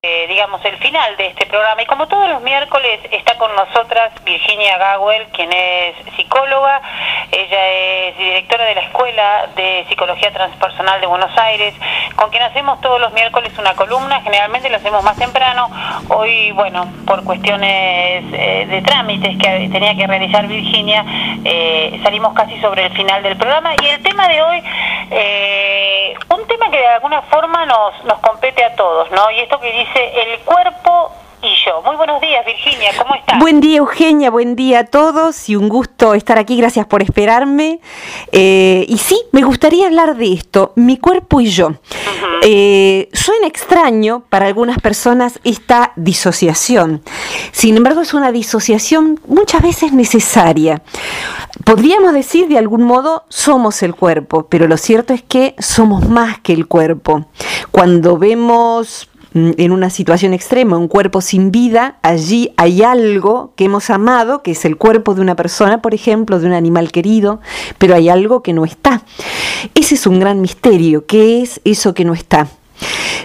Eh, digamos, el final de este programa. Y como todos los miércoles está con nosotras Virginia Gawel, quien es psicóloga. Ella es directora de la Escuela de Psicología Transpersonal de Buenos Aires, con quien hacemos todos los miércoles una columna. Generalmente lo hacemos más temprano. Hoy, bueno, por cuestiones eh, de trámites que tenía que realizar Virginia, eh, salimos casi sobre el final del programa. Y el tema de hoy, un tema que de alguna forma nos, nos compete a todos, ¿no? Y esto que dice el cuerpo y yo. Muy buenos días, Virginia, ¿cómo estás? Buen día, Eugenia, buen día a todos y un gusto estar aquí, gracias por esperarme. Eh, y sí, me gustaría hablar de esto, mi cuerpo y yo. Eh, suena extraño para algunas personas esta disociación, sin embargo es una disociación muchas veces necesaria. Podríamos decir de algún modo somos el cuerpo, pero lo cierto es que somos más que el cuerpo. Cuando vemos Mm, en una situación extrema, un cuerpo sin vida, allí hay algo que hemos amado, que es el cuerpo de una persona, por ejemplo, de un animal querido, pero hay algo que no está. Ese es un gran misterio, ¿qué es eso que no está?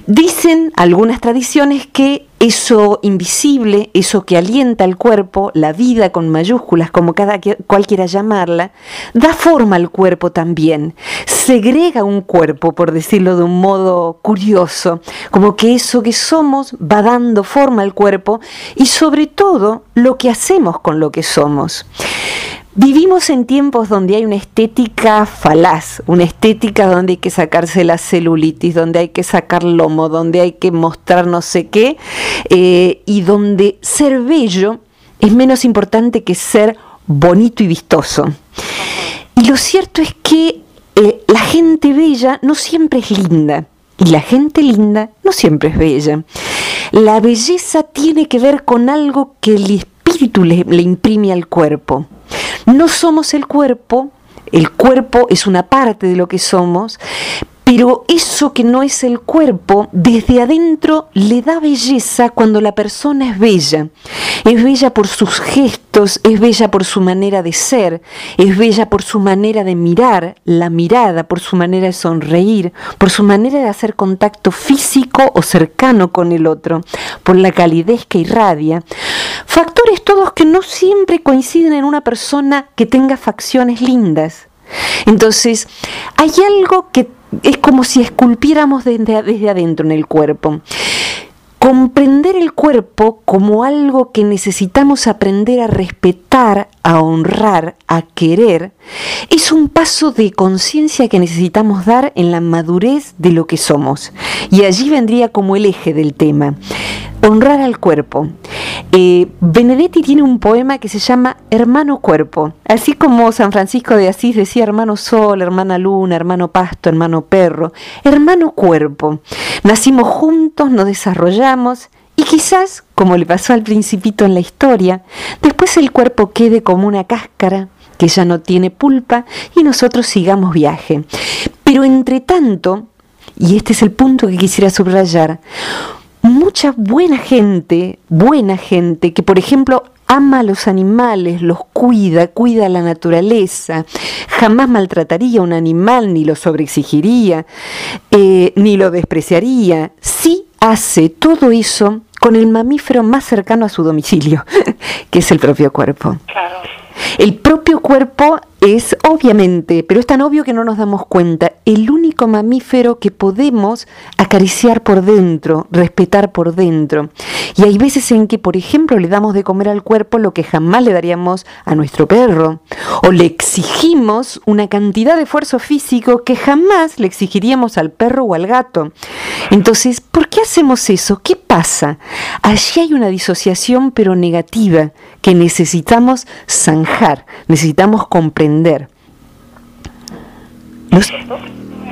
Dicen algunas tradiciones que eso invisible, eso que alienta al cuerpo, la vida con mayúsculas, como cada cual quiera llamarla, da forma al cuerpo también. Segrega un cuerpo, por decirlo de un modo curioso, como que eso que somos va dando forma al cuerpo y sobre todo lo que hacemos con lo que somos. Vivimos en tiempos donde hay una estética falaz, una estética donde hay que sacarse la celulitis, donde hay que sacar lomo, donde hay que mostrar no sé qué, eh, y donde ser bello es menos importante que ser bonito y vistoso. Y lo cierto es que eh, la gente bella no siempre es linda, y la gente linda no siempre es bella. La belleza tiene que ver con algo que el espíritu le imprime al cuerpo. No somos el cuerpo, el cuerpo es una parte de lo que somos, pero eso que no es el cuerpo, desde adentro le da belleza cuando la persona es bella. Es bella por sus gestos, es bella por su manera de ser, es bella por su manera de mirar, la mirada, por su manera de sonreír, por su manera de hacer contacto físico o cercano con el otro, por la calidez que irradia. Factores todos que no siempre coinciden en una persona que tenga facciones lindas. Entonces, hay algo que es como si esculpiéramos desde, desde adentro en el cuerpo. Comprender el cuerpo como algo que necesitamos aprender a respetar, a honrar, a querer, es un paso de conciencia que necesitamos dar en la madurez de lo que somos. Y allí vendría como el eje del tema, honrar al cuerpo. Benedetti tiene un poema que se llama Hermano Cuerpo, así como San Francisco de Asís decía hermano Sol, hermana Luna, hermano Pasto, hermano Perro, hermano Cuerpo. Nacimos juntos, nos desarrollamos y quizás, como le pasó al principito en la historia, después el cuerpo quede como una cáscara que ya no tiene pulpa y nosotros sigamos viaje. Pero entre tanto, y este es el punto que quisiera subrayar, mucha buena gente, buena gente, que por ejemplo ama a los animales, los cuida, cuida la naturaleza, jamás maltrataría a un animal, ni lo sobreexigiría, eh, ni lo despreciaría. Sí hace todo eso con el mamífero más cercano a su domicilio, que es el propio cuerpo. El propio cuerpo es obviamente, pero es tan obvio que no nos damos cuenta, el único mamífero que podemos acariciar por dentro, respetar por dentro. Y hay veces en que, por ejemplo, le damos de comer al cuerpo lo que jamás le daríamos a nuestro perro, o le exigimos una cantidad de esfuerzo físico que jamás le exigiríamos al perro o al gato. Entonces, ¿por qué hacemos eso? ¿Qué pasa? Allí hay una disociación pero negativa que necesitamos zanjar, necesitamos comprender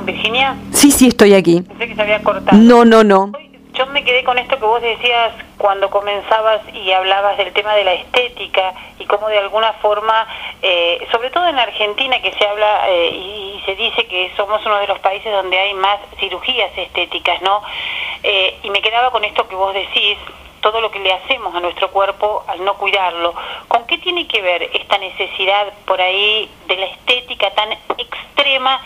¿Virginia? Sí, sí, estoy aquí. Pensé que se había cortado. No, no, no. Yo me quedé con esto que vos decías cuando comenzabas y hablabas del tema de la estética y cómo de alguna forma, eh, sobre todo en Argentina que se habla eh, y, se dice que somos uno de los países donde hay más cirugías estéticas, ¿no? Eh, y me quedaba con esto que vos decís, todo lo que le hacemos a nuestro cuerpo al no cuidarlo. ¿Con qué tiene que ver esta necesidad por ahí de la estética tan extrema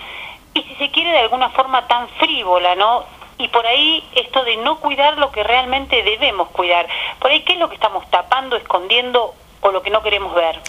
y si se quiere de alguna forma tan frívola, ¿no? y por ahí esto de no cuidar lo que realmente debemos cuidar. Por ahí, ¿qué es lo que estamos tapando, escondiendo o lo que no queremos ver?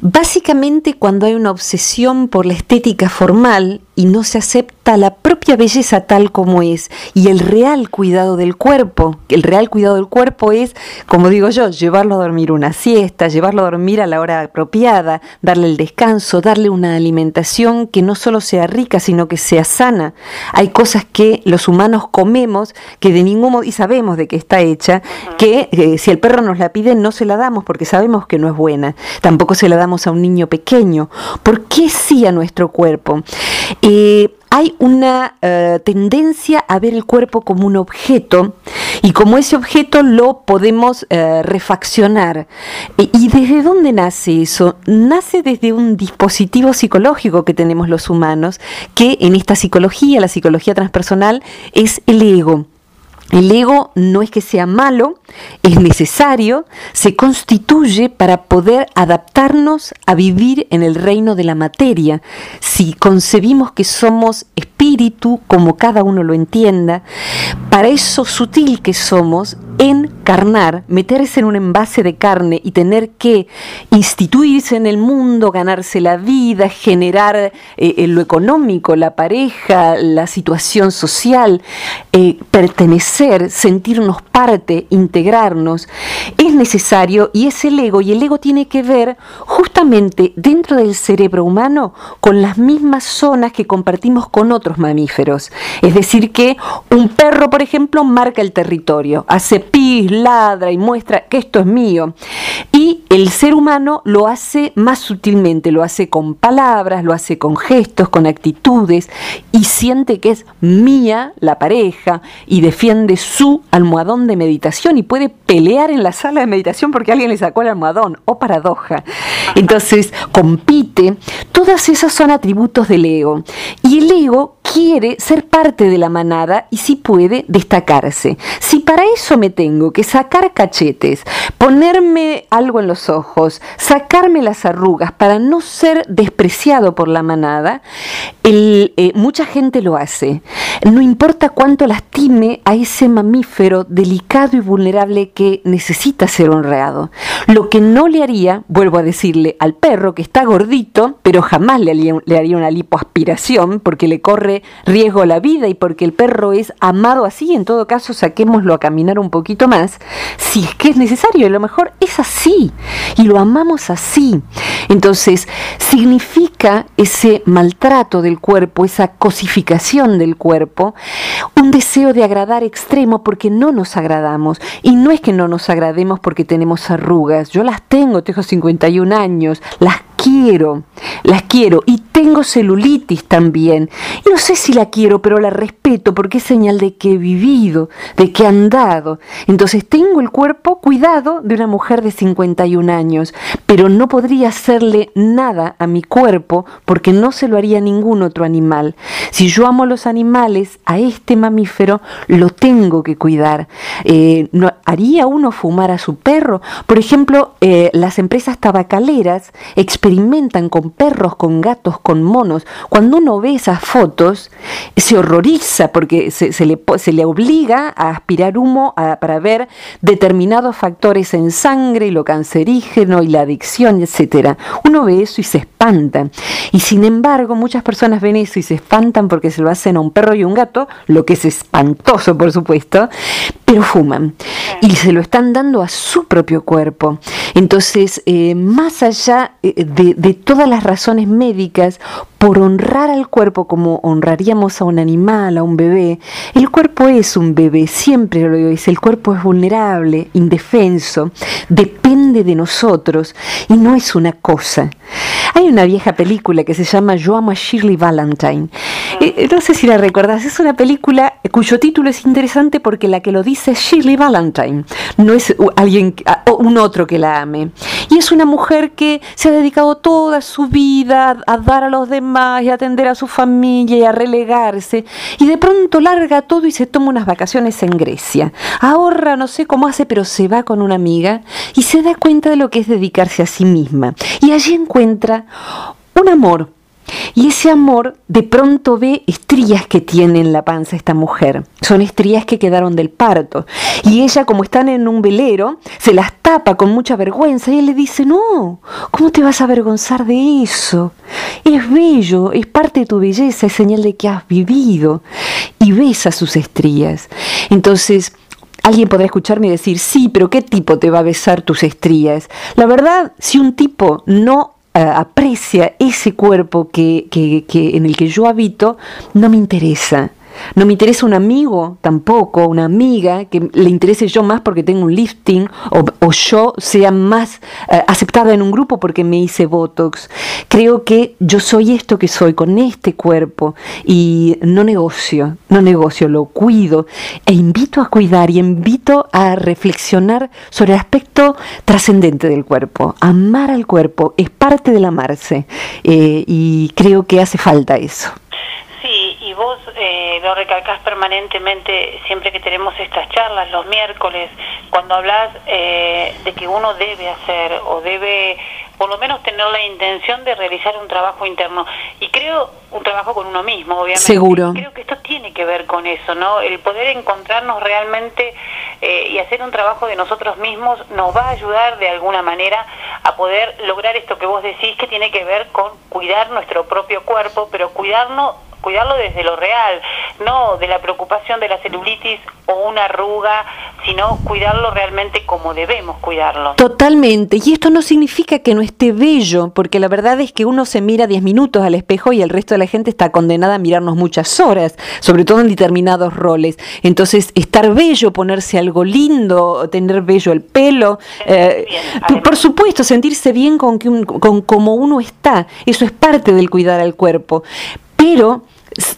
Básicamente cuando hay una obsesión por la estética formal y no se acepta la propia belleza tal como es y el real cuidado del cuerpo, el real cuidado del cuerpo es, como digo yo, llevarlo a dormir una siesta, llevarlo a dormir a la hora apropiada, darle el descanso, darle una alimentación que no solo sea rica, sino que sea sana. Hay cosas que los humanos comemos que de ningún modo, y sabemos de qué está hecha, que eh, si el perro nos la pide no se la damos porque sabemos que no es buena. Tampoco se la damos a un niño pequeño. ¿Por qué sí a nuestro cuerpo? Eh, hay una eh, tendencia a ver el cuerpo como un objeto y como ese objeto lo podemos eh, refaccionar. ¿Y desde dónde nace eso? Nace desde un dispositivo psicológico que tenemos los humanos, que en esta psicología, la psicología transpersonal, es el ego. El ego no es que sea malo, es necesario, se constituye para poder adaptarnos a vivir en el reino de la materia. Si concebimos que somos espíritu, como cada uno lo entienda, para eso sutil que somos, encarnar, meterse en un envase de carne y tener que instituirse en el mundo, ganarse la vida, generar eh, eh, lo económico, la pareja, la situación social, eh, pertenecer, sentirnos parte, integrarnos, es necesario y es el ego y el ego tiene que ver justamente dentro del cerebro humano con las mismas zonas que compartimos con otros mamíferos. Es decir, que un perro, por ejemplo, marca el territorio, hace pis, ladra y muestra que esto es mío. Y el ser humano lo hace más sutilmente, lo hace con palabras, lo hace con gestos, con actitudes y siente que es mía la pareja y defiende su almohadón de meditación y puede pelear en la sala de meditación porque alguien le sacó el almohadón, o paradoja. Entonces, compite. Todas esas son atributos del ego. Y el ego quiere ser parte de la manada y si puede destacarse. Si para eso me tengo que sacar cachetes, ponerme algo en los ojos, sacarme las arrugas para no ser despreciado por la manada, eh, mucha gente lo hace. No importa cuánto lastime a ese mamífero delicado y vulnerable que necesita ser honrado. Lo que no le haría, vuelvo a decirle, al perro que está gordito, pero jamás le haría, le haría una lipoaspiración porque le corre riesgo la vida y porque el perro es amado así, en todo caso saquémoslo a caminar un poquito más, si es que es necesario, a lo mejor es así y lo amamos así. Entonces, significa ese maltrato del cuerpo, esa cosificación del cuerpo, un deseo de agradar extremo porque no nos agradamos. Y no es que no nos agrademos porque tenemos arrugas, yo las tengo, tengo 51 años, las quiero, las quiero y tengo celulitis también. Y no sé si la quiero, pero la respeto porque es señal de que he vivido, de que he andado. Entonces tengo el cuerpo cuidado de una mujer de 51 años, pero no podría hacerle nada a mi cuerpo porque no se lo haría ningún otro animal. Si yo amo los animales, a este mamífero lo tengo que cuidar. Eh, ¿no, ¿Haría uno fumar a su perro? Por ejemplo, eh, las empresas tabacaleras experimentan con perros, con gatos, con monos. Cuando uno ve esas fotos, se horroriza porque se, le, se le, obliga a aspirar humo para ver determinados factores en sangre lo cancerígeno y la adicción, etc. Uno ve eso y se espanta. Y sin embargo, muchas personas ven eso y se espantan porque se lo hacen a un perro y un gato, lo que es espantoso, por supuesto, pero fuman. Y se lo están dando a su propio cuerpo. Entonces, eh, más allá eh, de, todas las razones médicas, por honrar al cuerpo como honraríamos a un animal, a un bebé, el cuerpo es un bebé, siempre lo dice, el cuerpo es vulnerable, indefenso, depende de nosotros y no es una cosa. Hay una vieja película que se llama Yo amo a Shirley Valentine. Eh, no sé si la recordás, es una película cuyo título es interesante porque la que lo dice es Shirley Valentine, no es alguien, un otro que la ame. Y es una mujer que se ha dedicado toda su vida a dar a los demás y atender a su familia y a relegarse. Y de pronto larga todo y se toma unas vacaciones en Grecia. Ahorra, no sé cómo hace, pero se va con una amiga y se da cuenta de lo que es dedicarse a sí misma. Y allí encuentra un amor y ese amor de pronto ve estrías que tiene en la panza esta mujer. Son estrías que quedaron del parto. Y ella, como están en un velero, se las tapa con mucha vergüenza y él le dice, no, ¿cómo te vas a avergonzar de eso? Es bello, es parte de tu belleza, es señal de que has vivido. Y besa sus estrías. Entonces, Alguien podrá escucharme decir, sí, pero ¿qué tipo te va a besar tus estrías? La verdad, si un tipo no aprecia ese cuerpo que, que, que, en el que yo habito, no me interesa. No me interesa un amigo tampoco, una amiga, que le interese yo más porque tengo un lifting o, o yo sea más eh, aceptada en un grupo porque me hice Botox. Creo que yo soy esto que soy con este cuerpo y no negocio, no negocio, lo cuido e invito a cuidar y invito a reflexionar sobre el aspecto trascendente del cuerpo. Amar al cuerpo es parte del amarse eh, y creo que hace falta eso. Eh, lo recalcás permanentemente siempre que tenemos estas charlas, los miércoles, cuando hablas eh, de que uno debe hacer o debe por lo menos tener la intención de realizar un trabajo interno. Y creo un trabajo con uno mismo, obviamente. Seguro. Creo que esto tiene que ver con eso, ¿no? El poder encontrarnos realmente eh, y hacer un trabajo de nosotros mismos nos va a ayudar de alguna manera a poder lograr esto que vos decís, que tiene que ver con cuidar nuestro propio cuerpo, pero cuidarnos cuidarlo desde lo real, no de la preocupación de la celulitis o una arruga, sino cuidarlo realmente como debemos cuidarlo. Totalmente, y esto no significa que no esté bello, porque la verdad es que uno se mira 10 minutos al espejo y el resto de la gente está condenada a mirarnos muchas horas, sobre todo en determinados roles. Entonces, estar bello, ponerse algo lindo, tener bello el pelo, eh, bien, por supuesto, sentirse bien con, que con como uno está, eso es parte del cuidar al cuerpo. Pero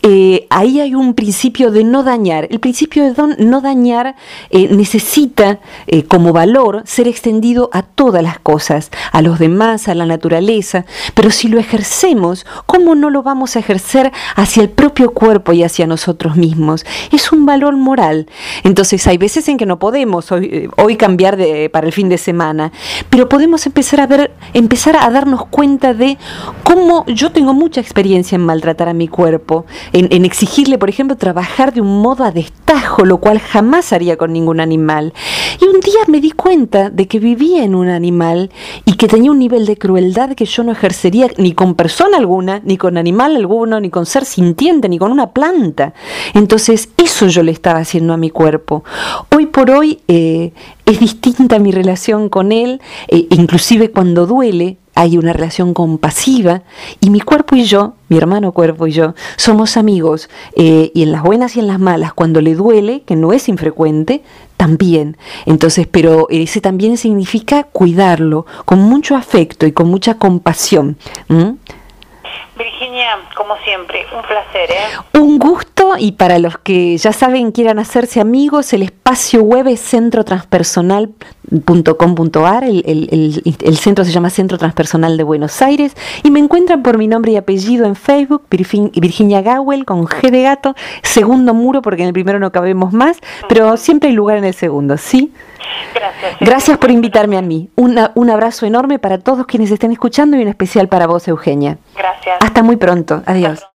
eh, ahí hay un principio de no dañar. El principio de no dañar eh, necesita eh, como valor ser extendido a todas las cosas, a los demás, a la naturaleza, pero si lo ejercemos, ¿cómo no lo vamos a ejercer hacia el propio cuerpo y hacia nosotros mismos? Es un valor moral. Entonces hay veces en que no podemos hoy, eh, hoy cambiar de, para el fin de semana, pero podemos empezar a ver, empezar a darnos cuenta de cómo yo tengo mucha experiencia en maltratar a mi cuerpo en, exigirle, por ejemplo, trabajar de un modo a destajo, lo cual jamás haría con ningún animal. Y un día me di cuenta de que vivía en un animal y que tenía un nivel de crueldad que yo no ejercería ni con persona alguna, ni con animal alguno, ni con ser sintiente, ni con una planta. Entonces, eso yo le estaba haciendo a mi cuerpo. Hoy por hoy eh, es distinta mi relación con él, eh, inclusive cuando duele, hay una relación compasiva y mi cuerpo y yo, mi hermano cuerpo y yo, somos amigos eh, y en las buenas y en las malas, cuando le duele, que no es infrecuente, también. Entonces, pero ese también significa cuidarlo con mucho afecto y con mucha compasión. Virginia, como siempre, un placer. ¿eh? Un gusto y para los que ya saben quieran hacerse amigos, el espacio web es centrotranspersonal.com.ar, el, el, el, el, centro se llama Centro Transpersonal de Buenos Aires y me encuentran por mi nombre y apellido en Facebook, Virginia Gawel con G de gato, segundo muro porque en el primero no cabemos más, pero siempre hay lugar en el segundo, ¿sí? Gracias. Gracias por invitarme a mí. Una, un abrazo enorme para todos quienes estén escuchando y en especial para vos, Eugenia. Gracias. Hasta muy pronto. Adiós.